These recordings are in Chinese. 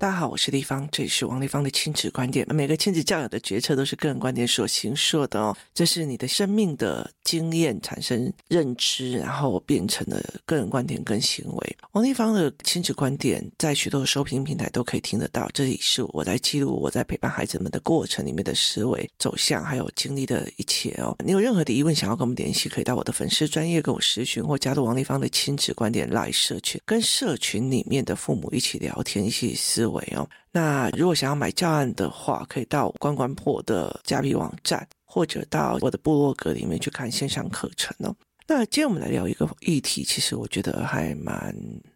大家好，我是丽芳，这里是王丽芳的亲子观点。每个亲子教养的决策都是个人观点所形塑的哦，这是你的生命的经验产生认知，然后变成了个人观点跟行为。王丽芳的亲子观点在许多的收听平台都可以听得到。这里是我在记录我在陪伴孩子们的过程里面的思维走向，还有经历的一切哦。你有任何的疑问想要跟我们联系，可以到我的粉丝专业跟我私讯，或加入王丽芳的亲子观点 LINE 社群，跟社群里面的父母一起聊天，一起思维。哦，那如果想要买教案的话，可以到关关破的虾皮网站，或者到我的部落格里面去看线上课程哦。那今天我们来聊一个议题，其实我觉得还蛮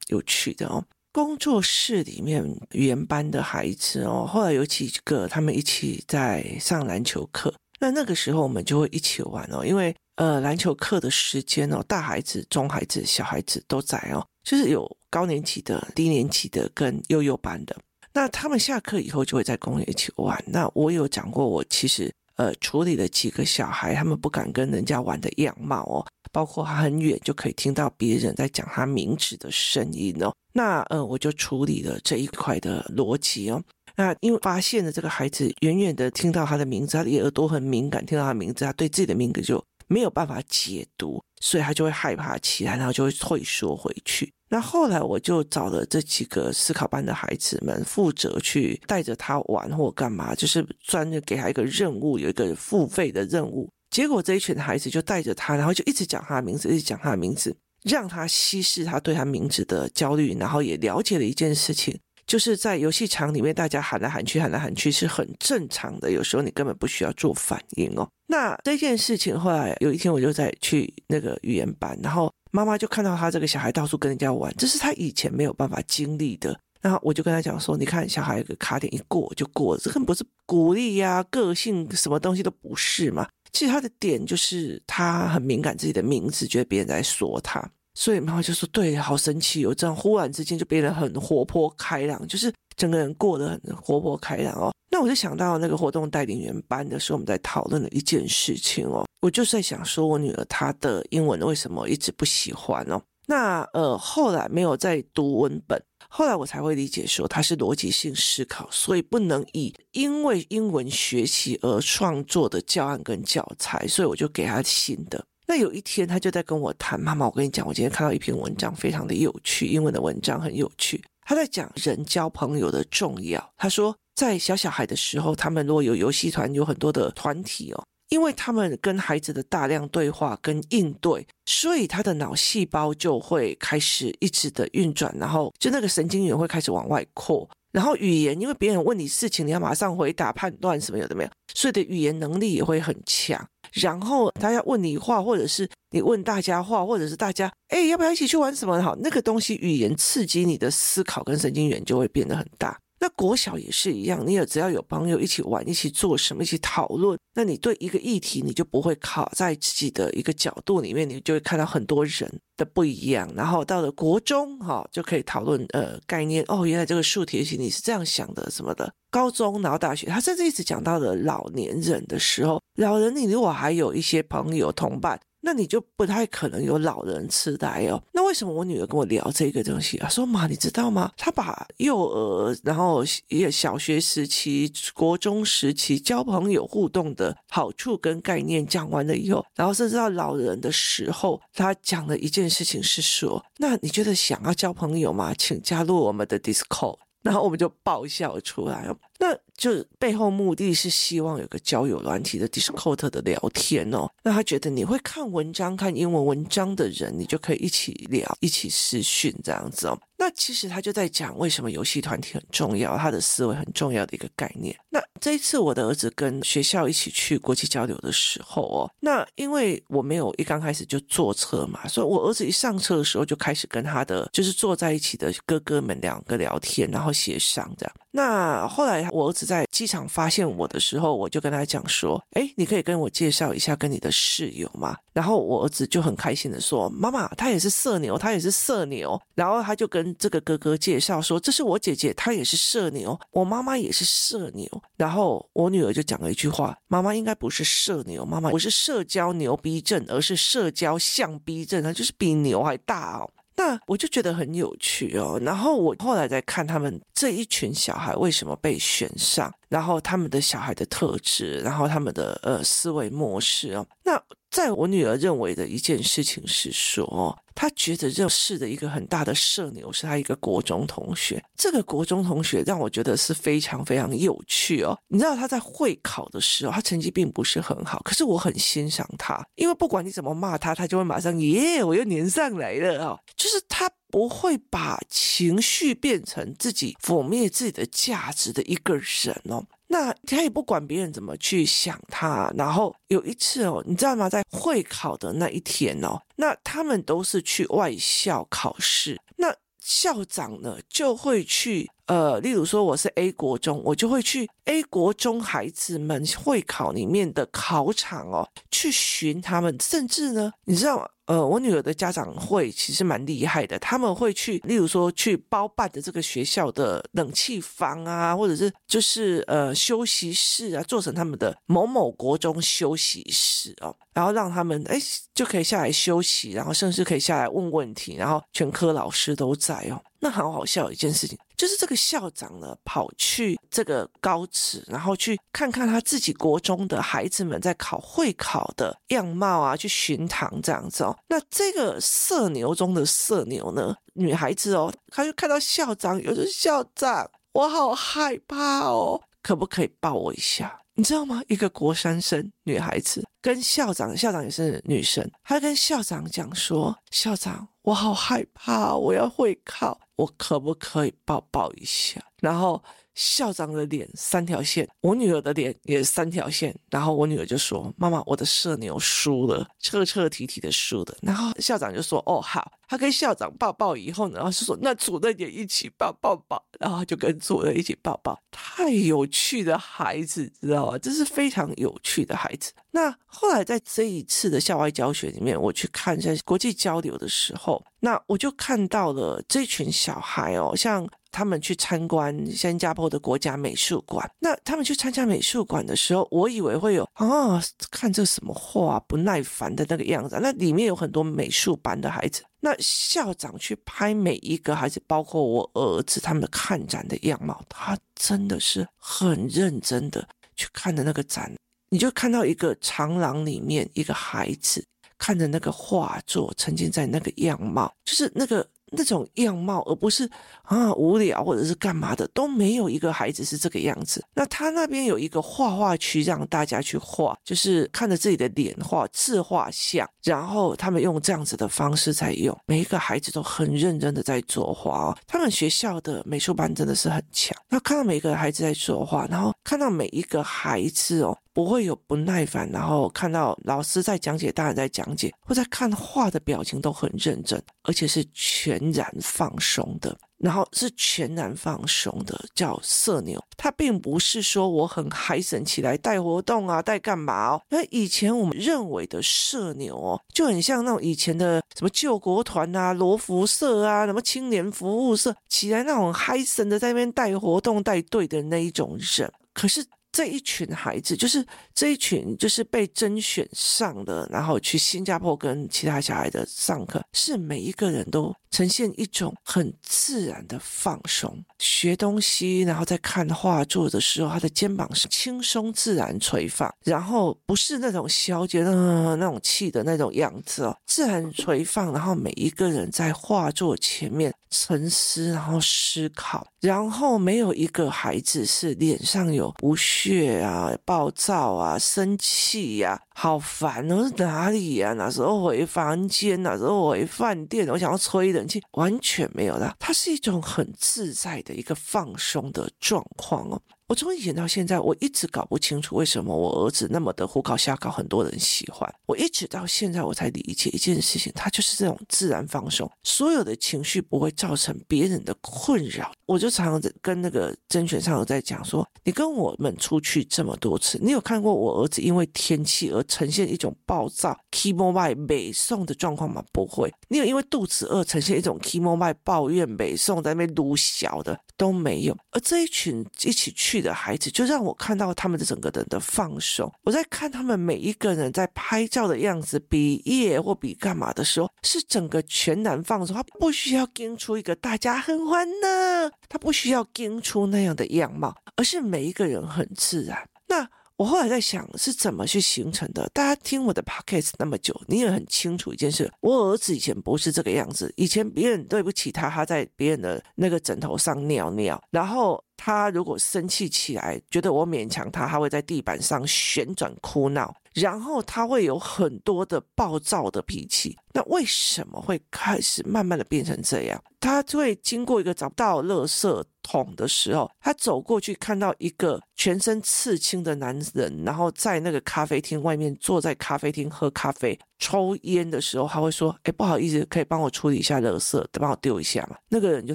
有趣的哦。工作室里面语言班的孩子哦，后来有几个他们一起在上篮球课，那那个时候我们就会一起玩哦，因为呃篮球课的时间哦，大孩子、中孩子、小孩子都在哦，就是有高年级的、低年级的跟幼幼班的。那他们下课以后就会在公园一起玩。那我有讲过，我其实呃处理了几个小孩，他们不敢跟人家玩的样貌哦，包括他很远就可以听到别人在讲他名字的声音哦。那呃我就处理了这一块的逻辑哦。那因为发现了这个孩子远远的听到他的名字，他的耳朵很敏感，听到他的名字，他对自己的名字就没有办法解读，所以他就会害怕起来，然后就会退缩回去。那后来我就找了这几个思考班的孩子们，负责去带着他玩或干嘛，就是专门给他一个任务，有一个付费的任务。结果这一群孩子就带着他，然后就一直讲他的名字，一直讲他的名字，让他稀释他对他名字的焦虑，然后也了解了一件事情，就是在游戏场里面，大家喊来喊去，喊来喊去是很正常的，有时候你根本不需要做反应哦。那这件事情后来有一天，我就在去那个语言班，然后。妈妈就看到他这个小孩到处跟人家玩，这是他以前没有办法经历的。然后我就跟他讲说：“你看，小孩有个卡点一过就过了，这根本不是鼓励呀、啊，个性什么东西都不是嘛。其实他的点就是他很敏感自己的名字，觉得别人在说他。所以妈妈就说：对，好神奇哦，这样忽然之间就变得很活泼开朗，就是整个人过得很活泼开朗哦。那我就想到那个活动带领员班的时候，我们在讨论的一件事情哦。”我就在想说，我女儿她的英文为什么一直不喜欢哦？那呃，后来没有再读文本，后来我才会理解说，她是逻辑性思考，所以不能以因为英文学习而创作的教案跟教材，所以我就给她新的。那有一天，她就在跟我谈：“妈妈，我跟你讲，我今天看到一篇文章，非常的有趣，英文的文章很有趣。他在讲人交朋友的重要。他说，在小小孩的时候，他们如果有游戏团，有很多的团体哦。”因为他们跟孩子的大量对话跟应对，所以他的脑细胞就会开始一直的运转，然后就那个神经元会开始往外扩，然后语言，因为别人问你事情，你要马上回答、判断什么有的没有，所以的语言能力也会很强。然后他要问你话，或者是你问大家话，或者是大家哎要不要一起去玩什么好，那个东西语言刺激你的思考跟神经元就会变得很大。那国小也是一样，你也只要有朋友一起玩，一起做什么，一起讨论，那你对一个议题，你就不会卡在自己的一个角度里面，你就会看到很多人的不一样。然后到了国中，哈，就可以讨论呃概念，哦，原来这个数学题你是这样想的什么的。高中然后大学，他甚至一直讲到了老年人的时候，老人你如果还有一些朋友同伴。那你就不太可能有老人痴呆哦。那为什么我女儿跟我聊这个东西啊？说妈，你知道吗？她把幼儿，然后也小学时期、国中时期交朋友互动的好处跟概念讲完了以后，然后甚至到老人的时候，她讲了一件事情是说：那你觉得想要交朋友吗？请加入我们的 Discord。然后我们就爆笑出来。那就背后目的是希望有个交友软体的 Discord 的聊天哦。那他觉得你会看文章、看英文文章的人，你就可以一起聊、一起私讯这样子哦。那其实他就在讲为什么游戏团体很重要，他的思维很重要的一个概念。那这一次我的儿子跟学校一起去国际交流的时候哦，那因为我没有一刚开始就坐车嘛，所以我儿子一上车的时候就开始跟他的就是坐在一起的哥哥们两个聊天，然后协商这样。那后来我儿子在机场发现我的时候，我就跟他讲说：“哎，你可以跟我介绍一下跟你的室友吗？”然后我儿子就很开心的说：“妈妈，他也是社牛，他也是社牛。”然后他就跟这个哥哥介绍说：“这是我姐姐，她也是社牛，我妈妈也是社牛。”然后我女儿就讲了一句话：“妈妈应该不是社牛，妈妈不是社交牛逼症，而是社交象逼症，她就是比牛还大哦。”那我就觉得很有趣哦。然后我后来再看他们这一群小孩为什么被选上，然后他们的小孩的特质，然后他们的呃思维模式哦。那在我女儿认为的一件事情是说，她觉得认识的一个很大的社牛是她一个国中同学。这个国中同学让我觉得是非常非常有趣哦。你知道他在会考的时候，他成绩并不是很好，可是我很欣赏他，因为不管你怎么骂他，他就会马上耶，我又黏上来了哦。就是他不会把情绪变成自己抹灭自己的价值的一个人哦。那他也不管别人怎么去想他，然后有一次哦，你知道吗？在会考的那一天哦，那他们都是去外校考试，那校长呢就会去。呃，例如说我是 A 国中，我就会去 A 国中孩子们会考里面的考场哦，去寻他们，甚至呢，你知道吗？呃，我女儿的家长会其实蛮厉害的，他们会去，例如说去包办的这个学校的冷气房啊，或者是就是呃休息室啊，做成他们的某某国中休息室哦，然后让他们哎就可以下来休息，然后甚至可以下来问问题，然后全科老师都在哦。那很好笑一件事情，就是这个校长呢跑去这个高职，然后去看看他自己国中的孩子们在考会考的样貌啊，去巡堂这样子哦。那这个社牛中的社牛呢，女孩子哦，她就看到校长，有的校长，我好害怕哦，可不可以抱我一下？你知道吗？一个国三生女孩子跟校长，校长也是女生，她跟校长讲说，校长。我好害怕，我要会考，我可不可以抱抱一下？然后校长的脸三条线，我女儿的脸也三条线，然后我女儿就说：“妈妈，我的社牛输了，彻彻底底的输了。”然后校长就说：“哦，好。”他跟校长抱抱以后呢，然后是说：“那主任也一起抱抱抱。”然后就跟主任一起抱抱。太有趣的孩子，知道吗？这是非常有趣的孩子。那后来在这一次的校外教学里面，我去看在国际交流的时候，那我就看到了这群小孩哦，像。他们去参观新加坡的国家美术馆。那他们去参加美术馆的时候，我以为会有啊，看这什么画不耐烦的那个样子。那里面有很多美术班的孩子。那校长去拍每一个孩子，包括我儿子他们看展的样貌，他真的是很认真的去看的那个展。你就看到一个长廊里面一个孩子看着那个画作，沉浸在那个样貌，就是那个。那种样貌，而不是啊无聊或者是干嘛的，都没有一个孩子是这个样子。那他那边有一个画画区，让大家去画，就是看着自己的脸画自画像，然后他们用这样子的方式在用。每一个孩子都很认真的在作画哦。他们学校的美术班真的是很强。那看到每一个孩子在作画，然后看到每一个孩子哦。不会有不耐烦，然后看到老师在讲解，大人在讲解，或在看画的表情都很认真，而且是全然放松的，然后是全然放松的，叫社牛。他并不是说我很嗨神起来带活动啊，带干嘛哦？那以前我们认为的社牛哦，就很像那种以前的什么救国团啊、罗浮社啊、什么青年服务社，起来那种嗨神的在那边带活动、带队的那一种人，可是。这一群孩子，就是这一群，就是被甄选上的，然后去新加坡跟其他小孩的上课，是每一个人都呈现一种很自然的放松，学东西，然后在看画作的时候，他的肩膀是轻松自然垂放，然后不是那种消极的那种气的那种样子哦，自然垂放，然后每一个人在画作前面沉思，然后思考，然后没有一个孩子是脸上有不屑啊、暴躁啊、生气呀、啊。好烦哦！是哪里呀？哪时候回房间？哪时候回饭店？我想要吹冷气，完全没有啦。它是一种很自在的一个放松的状况哦。我从以前到现在，我一直搞不清楚为什么我儿子那么的胡搞瞎搞，很多人喜欢。我一直到现在我才理解一件事情，他就是这种自然放松，所有的情绪不会造成别人的困扰。我就常常跟那个甄选上有在讲说，你跟我们出去这么多次，你有看过我儿子因为天气而呈现一种暴躁、keyboard 背诵的状况吗？不会。你有因为肚子饿呈现一种 emo 抱怨美颂在那边撸小的都没有。而这一群一起去的孩子，就让我看到他们的整个人的放松。我在看他们每一个人在拍照的样子，比耶或比干嘛的时候，是整个全然放松。他不需要跟出一个大家很欢乐，他不需要跟出那样的样貌，而是每一个人很自然。那。我后来在想是怎么去形成的。大家听我的 podcast 那么久，你也很清楚一件事：我儿子以前不是这个样子。以前别人对不起他，他在别人的那个枕头上尿尿，然后他如果生气起来，觉得我勉强他，他会在地板上旋转哭闹，然后他会有很多的暴躁的脾气。那为什么会开始慢慢的变成这样？他会经过一个找不到垃圾桶的时候，他走过去看到一个全身刺青的男人，然后在那个咖啡厅外面坐在咖啡厅喝咖啡、抽烟的时候，他会说：“哎，不好意思，可以帮我处理一下垃圾，帮我丢一下嘛？”那个人就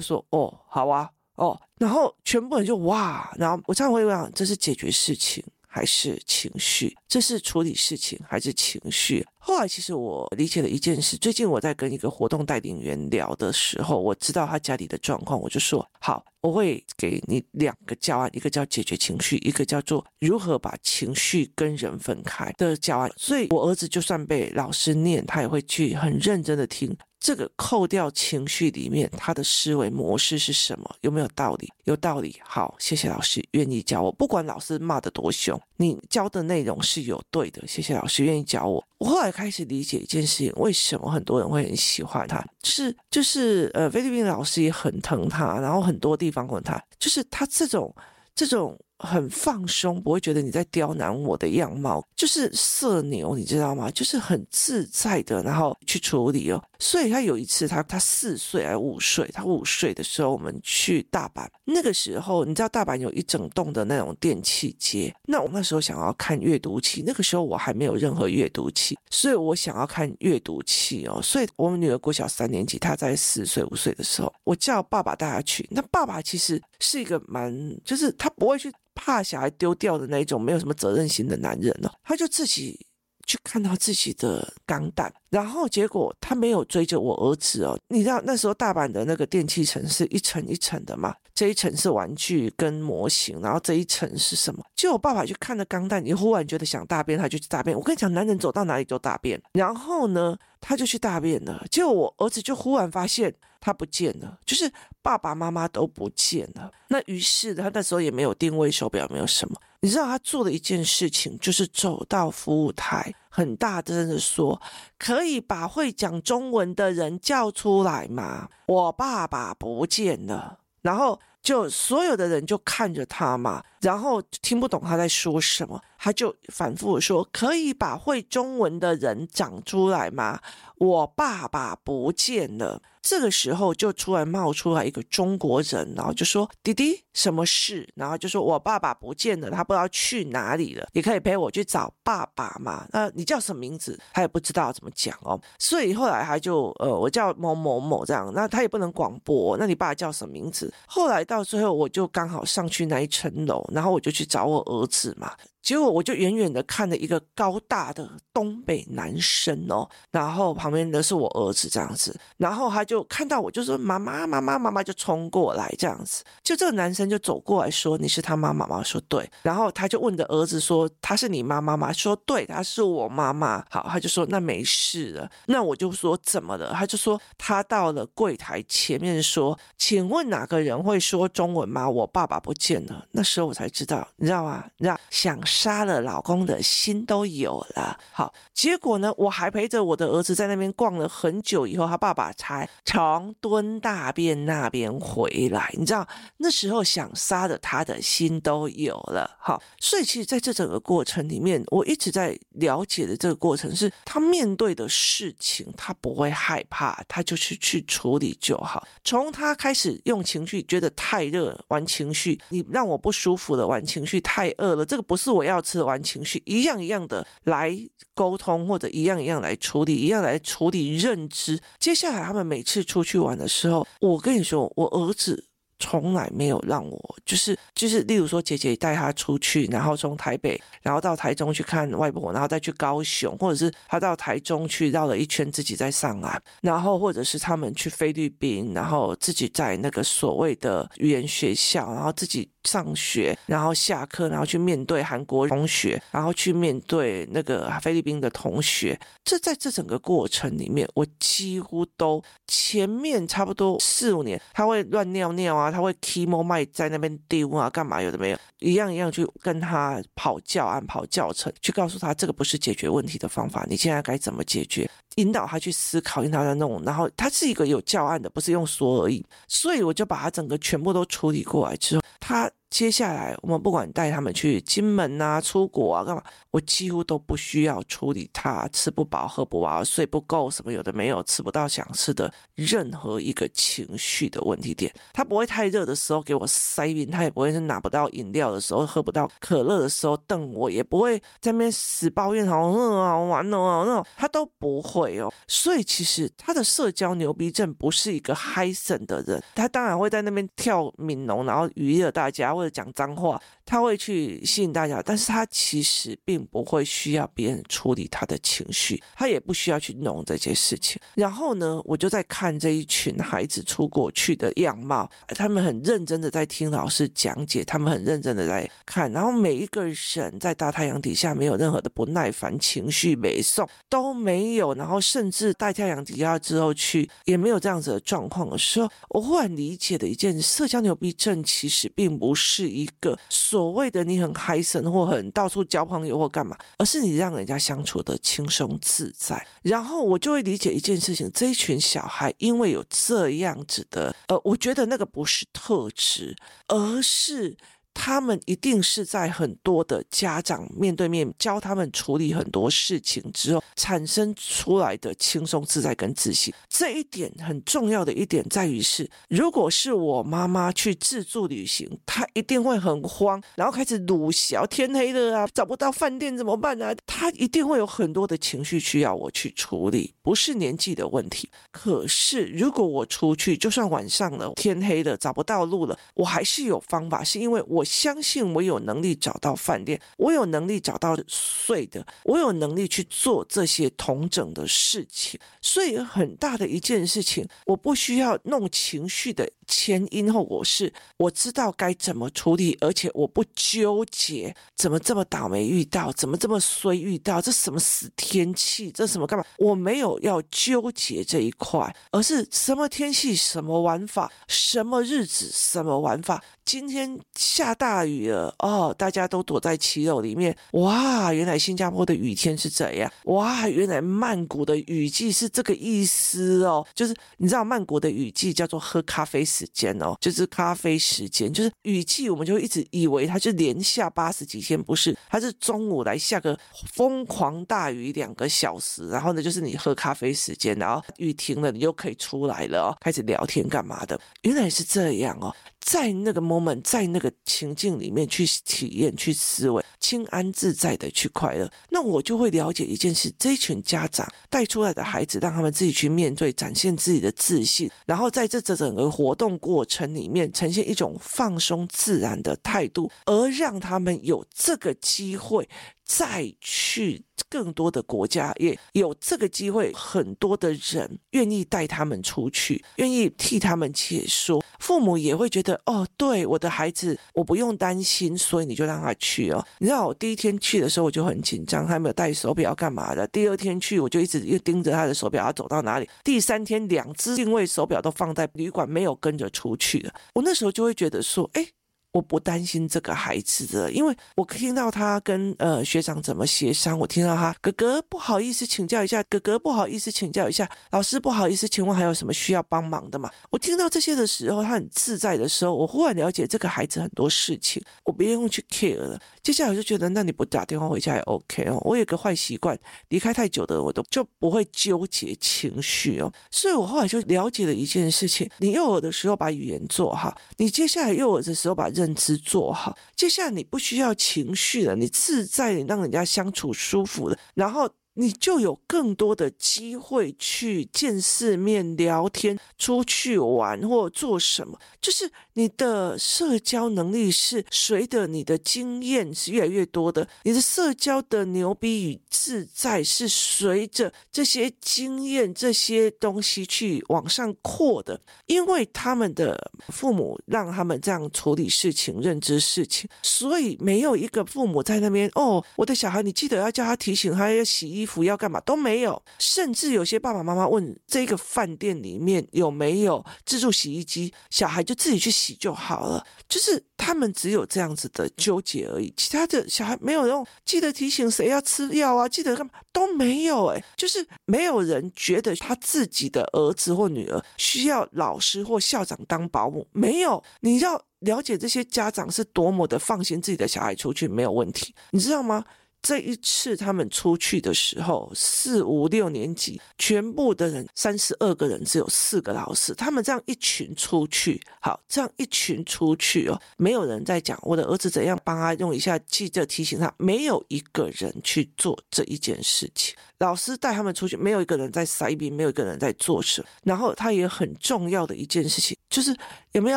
说：“哦，好啊，哦。”然后全部人就哇，然后我常常会讲，这是解决事情。还是情绪，这是处理事情还是情绪？后来其实我理解了一件事。最近我在跟一个活动带领员聊的时候，我知道他家里的状况，我就说好，我会给你两个教案，一个叫解决情绪，一个叫做如何把情绪跟人分开的教案。所以我儿子就算被老师念，他也会去很认真的听。这个扣掉情绪里面，他的思维模式是什么？有没有道理？有道理。好，谢谢老师愿意教我。不管老师骂得多凶，你教的内容是有对的。谢谢老师愿意教我。我后来开始理解一件事情：为什么很多人会很喜欢他？是就是呃，菲律宾老师也很疼他，然后很多地方问他，就是他这种这种。很放松，不会觉得你在刁难我的样貌，就是社牛，你知道吗？就是很自在的，然后去处理哦。所以他有一次他，他四岁还五岁，他五岁的时候，我们去大阪，那个时候你知道大阪有一整栋的那种电器街，那我那时候想要看阅读器，那个时候我还没有任何阅读器，所以我想要看阅读器哦。所以我们女儿国小三年级，她在四岁五岁的时候，我叫爸爸带她去。那爸爸其实是一个蛮，就是他不会去。怕小孩丢掉的那种没有什么责任心的男人呢，他就自己去看到自己的钢蛋，然后结果他没有追着我儿子哦。你知道那时候大阪的那个电器城是一层一层的嘛？这一层是玩具跟模型，然后这一层是什么？就我爸爸去看了钢蛋，你忽然觉得想大便，他就去大便。我跟你讲，男人走到哪里都大便。然后呢，他就去大便了。结果我儿子就忽然发现。他不见了，就是爸爸妈妈都不见了。那于是他那时候也没有定位手表，没有什么。你知道他做的一件事情，就是走到服务台，很大声的说：“可以把会讲中文的人叫出来吗？我爸爸不见了。”然后就所有的人就看着他嘛，然后听不懂他在说什么，他就反复说：“可以把会中文的人讲出来吗？我爸爸不见了。”这个时候就突然冒出来一个中国人，然后就说：“弟弟，什么事？”然后就说：“我爸爸不见了，他不知道去哪里了。你可以陪我去找爸爸吗？那你叫什么名字？他也不知道怎么讲哦。所以后来他就呃，我叫某某某这样。那他也不能广播。那你爸叫什么名字？后来到最后，我就刚好上去那一层楼，然后我就去找我儿子嘛。结果我就远远的看了一个高大的东北男生哦，然后旁边的是我儿子这样子，然后他就看到我就说妈妈妈妈妈妈就冲过来这样子，就这个男生就走过来说，你是他妈妈吗？说对，然后他就问的儿子说，他是你妈妈吗？说对，他是我妈妈。好，他就说那没事了，那我就说怎么了？他就说他到了柜台前面说，请问哪个人会说中文吗？我爸爸不见了。那时候我才知道，你知道吗？你知道想。杀了老公的心都有了，好，结果呢，我还陪着我的儿子在那边逛了很久，以后他爸爸才从蹲大便那边回来。你知道那时候想杀的他的心都有了，好，所以其实在这整个过程里面，我一直在了解的这个过程是，他面对的事情他不会害怕，他就是去处理就好。从他开始用情绪觉得太热，玩情绪，你让我不舒服了，玩情绪太饿了，这个不是我。我要吃完情绪，一样一样的来沟通，或者一样一样来处理，一样来处理认知。接下来他们每次出去玩的时候，我跟你说，我儿子从来没有让我就是就是，例如说姐姐带他出去，然后从台北，然后到台中去看外婆，然后再去高雄，或者是他到台中去绕了一圈，自己再上岸，然后或者是他们去菲律宾，然后自己在那个所谓的语言学校，然后自己上学，然后下课，然后去面对韩国同学，然后去面对那个菲律宾的同学。这在这整个过程里面，我几乎都前面差不多四五年，他会乱尿尿啊。他会 chemo 麦在那边丢啊，干嘛有的没有，一样一样去跟他跑教案、跑教程，去告诉他这个不是解决问题的方法，你现在该怎么解决？引导他去思考，引导他弄，然后他是一个有教案的，不是用说而已。所以我就把他整个全部都处理过来之后，他。接下来，我们不管带他们去金门啊、出国啊、干嘛，我几乎都不需要处理他吃不饱、喝不饱、睡不够什么有的没有、吃不到想吃的任何一个情绪的问题点。他不会太热的时候给我塞冰，他也不会是拿不到饮料的时候、喝不到可乐的时候瞪我，也不会在那边死抱怨好饿啊、好玩哦那种，他都不会哦。所以其实他的社交牛逼症不是一个嗨森的人，他当然会在那边跳悯农，然后娱乐大家。或者讲脏话，他会去吸引大家，但是他其实并不会需要别人处理他的情绪，他也不需要去弄这些事情。然后呢，我就在看这一群孩子出国去的样貌，他们很认真的在听老师讲解，他们很认真的在看，然后每一个人在大太阳底下没有任何的不耐烦情绪，没送都没有，然后甚至大太阳底下之后去也没有这样子的状况的时候，我忽然理解的一件社交牛逼症其实并不是。是一个所谓的你很嗨森或很到处交朋友或干嘛，而是你让人家相处的轻松自在。然后我就会理解一件事情：这一群小孩因为有这样子的，呃，我觉得那个不是特质，而是。他们一定是在很多的家长面对面教他们处理很多事情之后产生出来的轻松自在跟自信。这一点很重要的一点在于是，如果是我妈妈去自助旅行，她一定会很慌，然后开始鲁小，天黑了啊，找不到饭店怎么办啊？她一定会有很多的情绪需要我去处理，不是年纪的问题。可是如果我出去，就算晚上了，天黑了，找不到路了，我还是有方法，是因为我。我相信我有能力找到饭店，我有能力找到睡的，我有能力去做这些同整的事情。所以很大的一件事情，我不需要弄情绪的前因后果，是我知道该怎么处理，而且我不纠结怎么这么倒霉遇到，怎么这么衰遇到，这什么死天气，这什么干嘛？我没有要纠结这一块，而是什么天气，什么玩法，什么日子，什么玩法。今天下大雨了哦，大家都躲在骑楼里面。哇，原来新加坡的雨天是这样。哇，原来曼谷的雨季是这个意思哦。就是你知道曼谷的雨季叫做喝咖啡时间哦，就是咖啡时间，就是雨季，我们就一直以为它就连下八十几天，不是？它是中午来下个疯狂大雨两个小时，然后呢，就是你喝咖啡时间，然后雨停了，你又可以出来了哦，开始聊天干嘛的？原来是这样哦。在那个 moment，在那个情境里面去体验、去思维，轻安自在的去快乐，那我就会了解一件事：这群家长带出来的孩子，让他们自己去面对，展现自己的自信，然后在这这整个活动过程里面，呈现一种放松自然的态度，而让他们有这个机会。再去更多的国家，也有这个机会，很多的人愿意带他们出去，愿意替他们解说。父母也会觉得，哦，对，我的孩子，我不用担心，所以你就让他去哦。你知道，我第一天去的时候我就很紧张，他没有带手表干嘛的。第二天去，我就一直又盯着他的手表要走到哪里。第三天，两只定位手表都放在旅馆，没有跟着出去的。我那时候就会觉得说，哎。我不担心这个孩子的，因为我听到他跟呃学长怎么协商，我听到他哥哥不好意思请教一下，哥哥不好意思请教一下，老师不好意思，请问还有什么需要帮忙的吗？我听到这些的时候，他很自在的时候，我忽然了解这个孩子很多事情，我不用去 care 了。接下来我就觉得，那你不打电话回家也 OK 哦。我有个坏习惯，离开太久的我都就不会纠结情绪哦。所以我后来就了解了一件事情：你幼儿的时候把语言做好，你接下来幼儿的时候把认知做好，接下来你不需要情绪了，你自在，你让人家相处舒服了，然后你就有更多的机会去见世面、聊天、出去玩或做什么，就是你的社交能力是随着你的经验是越来越多的，你的社交的牛逼与自在是随着这些经验、这些东西去往上扩的，因为他们的父母让他们这样处理事情、认知事情，所以没有一个父母在那边哦，我的小孩，你记得要叫他提醒他要洗衣服服。药干嘛都没有，甚至有些爸爸妈妈问这个饭店里面有没有自助洗衣机，小孩就自己去洗就好了。就是他们只有这样子的纠结而已，其他的小孩没有用，记得提醒谁要吃药啊，记得干嘛都没有。哎，就是没有人觉得他自己的儿子或女儿需要老师或校长当保姆，没有。你要了解这些家长是多么的放心自己的小孩出去没有问题，你知道吗？这一次他们出去的时候，四五六年级全部的人三十二个人，只有四个老师。他们这样一群出去，好，这样一群出去哦，没有人在讲我的儿子怎样帮他用一下，记者提醒他，没有一个人去做这一件事情。老师带他们出去，没有一个人在塞宾，没有一个人在做事。然后他也很重要的一件事情，就是有没有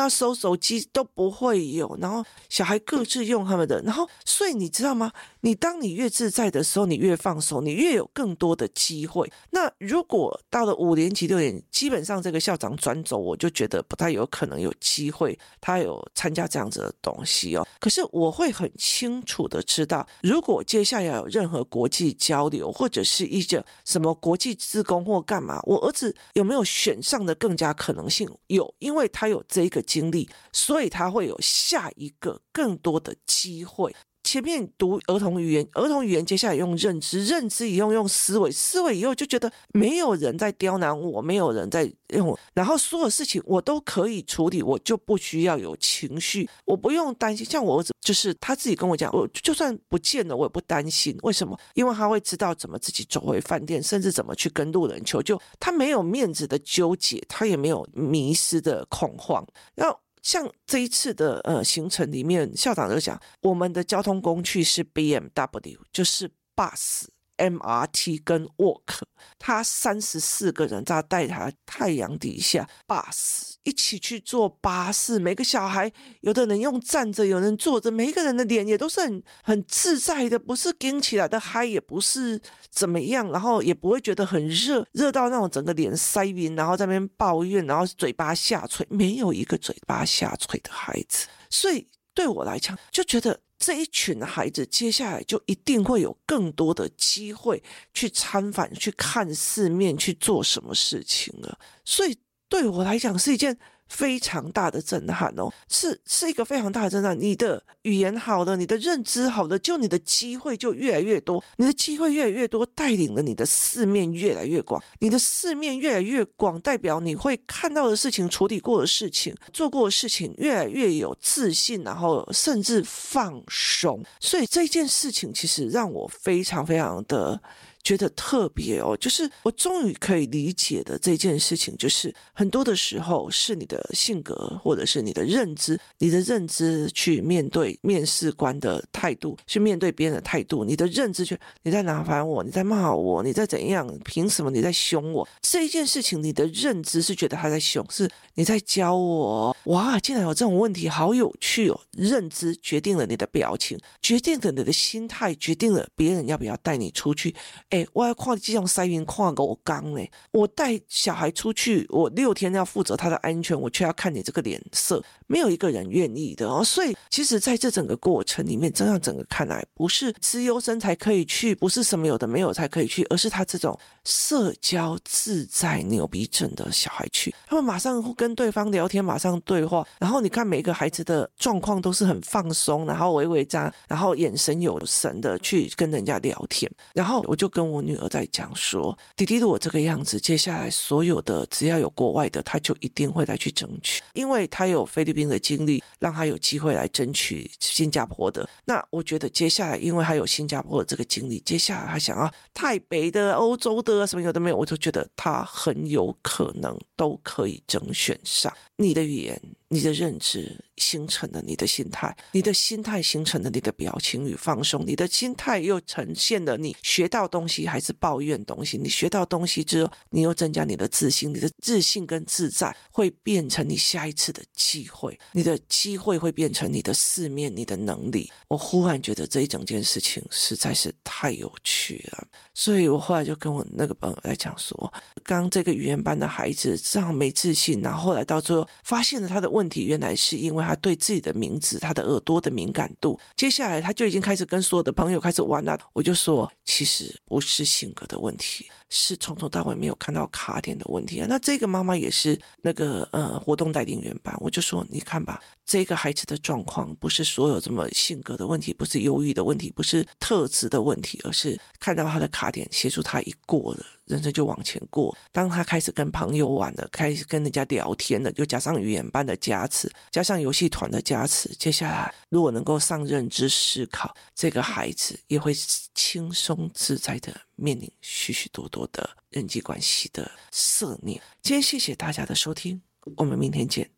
要收手机都不会有。然后小孩各自用他们的。然后，所以你知道吗？你当你越自在的时候，你越放手，你越有更多的机会。那如果到了五年级、六年级，基本上这个校长转走，我就觉得不太有可能有机会，他有参加这样子的东西哦。可是我会很清楚的知道，如果接下来有任何国际交流，或者是一些什么国际自工或干嘛，我儿子有没有选上的更加可能性？有，因为他有这个经历，所以他会有下一个更多的机会。前面读儿童语言，儿童语言接下来用认知，认知以后用思维，思维以后就觉得没有人在刁难我，没有人在用，然后所有事情我都可以处理，我就不需要有情绪，我不用担心。像我儿子，就是他自己跟我讲，我就算不见了，我也不担心。为什么？因为他会知道怎么自己走回饭店，甚至怎么去跟路人求救。他没有面子的纠结，他也没有迷失的恐慌。然后。像这一次的呃行程里面，校长就讲，我们的交通工具是 BMW，就是 bus。MRT 跟 Walk，他三十四个人在带他太阳底下巴士一起去坐巴士，每个小孩有的人用站着，有人坐着，每一个人的脸也都是很很自在的，不是顶起来的嗨，也不是怎么样，然后也不会觉得很热，热到那种整个脸塞晕，然后在那边抱怨，然后嘴巴下垂，没有一个嘴巴下垂的孩子，所以对我来讲就觉得。这一群孩子接下来就一定会有更多的机会去参访、去看世面、去做什么事情了，所以对我来讲是一件。非常大的震撼哦，是是一个非常大的震撼。你的语言好的，你的认知好的，就你的机会就越来越多，你的机会越来越多，带领了你的世面越来越广。你的世面越来越广，代表你会看到的事情、处理过的事情、做过的事情越来越有自信，然后甚至放松。所以这件事情其实让我非常非常的。觉得特别哦，就是我终于可以理解的这件事情，就是很多的时候是你的性格，或者是你的认知，你的认知去面对面试官的态度，去面对别人的态度，你的认知去你在哪烦我，你在骂我，你在怎样？凭什么你在凶我？这一件事情，你的认知是觉得他在凶，是你在教我。哇，竟然有这种问题，好有趣哦！认知决定了你的表情，决定了你的心态，决定了别人要不要带你出去。哎，我要跨这种塞云跨狗缸嘞！我带小孩出去，我六天要负责他的安全，我却要看你这个脸色，没有一个人愿意的哦。所以，其实在这整个过程里面，这样整个看来，不是资优生才可以去，不是什么有的没有才可以去，而是他这种社交自在、牛逼症的小孩去，他们马上会跟对方聊天，马上对话，然后你看每个孩子的状况都是很放松，然后微微张，然后眼神有神的去跟人家聊天，然后我就跟。我女儿在讲说，弟弟如果这个样子，接下来所有的只要有国外的，他就一定会来去争取，因为他有菲律宾的经历，让他有机会来争取新加坡的。那我觉得接下来，因为他有新加坡的这个经历，接下来他想要台北的、欧洲的什么有的没有，我就觉得他很有可能都可以争选上。你的语言、你的认知形成了你的心态，你的心态形成了你的表情与放松，你的心态又呈现了你学到东西还是抱怨东西。你学到东西之后，你又增加你的自信，你的自信跟自在会变成你下一次的机会，你的机会会变成你的四面，你的能力。我忽然觉得这一整件事情实在是太有趣了，所以我后来就跟我那个朋友来讲说，刚这个语言班的孩子这样没自信，然后后来到最后。发现了他的问问题，原来是因为他对自己的名字、他的耳朵的敏感度。接下来他就已经开始跟所有的朋友开始玩了。我就说，其实不是性格的问题，是从头到尾没有看到卡点的问题啊。那这个妈妈也是那个呃活动代领员吧，我就说，你看吧，这个孩子的状况不是所有这么性格的问题，不是忧郁的问题，不是特质的问题，而是看到他的卡点，协助他一过了。人生就往前过。当他开始跟朋友玩了，开始跟人家聊天了，就加上语言班的加持，加上游戏团的加持，接下来如果能够上认知思考，这个孩子也会轻松自在的面临许许多多的人际关系的色念。今天谢谢大家的收听，我们明天见。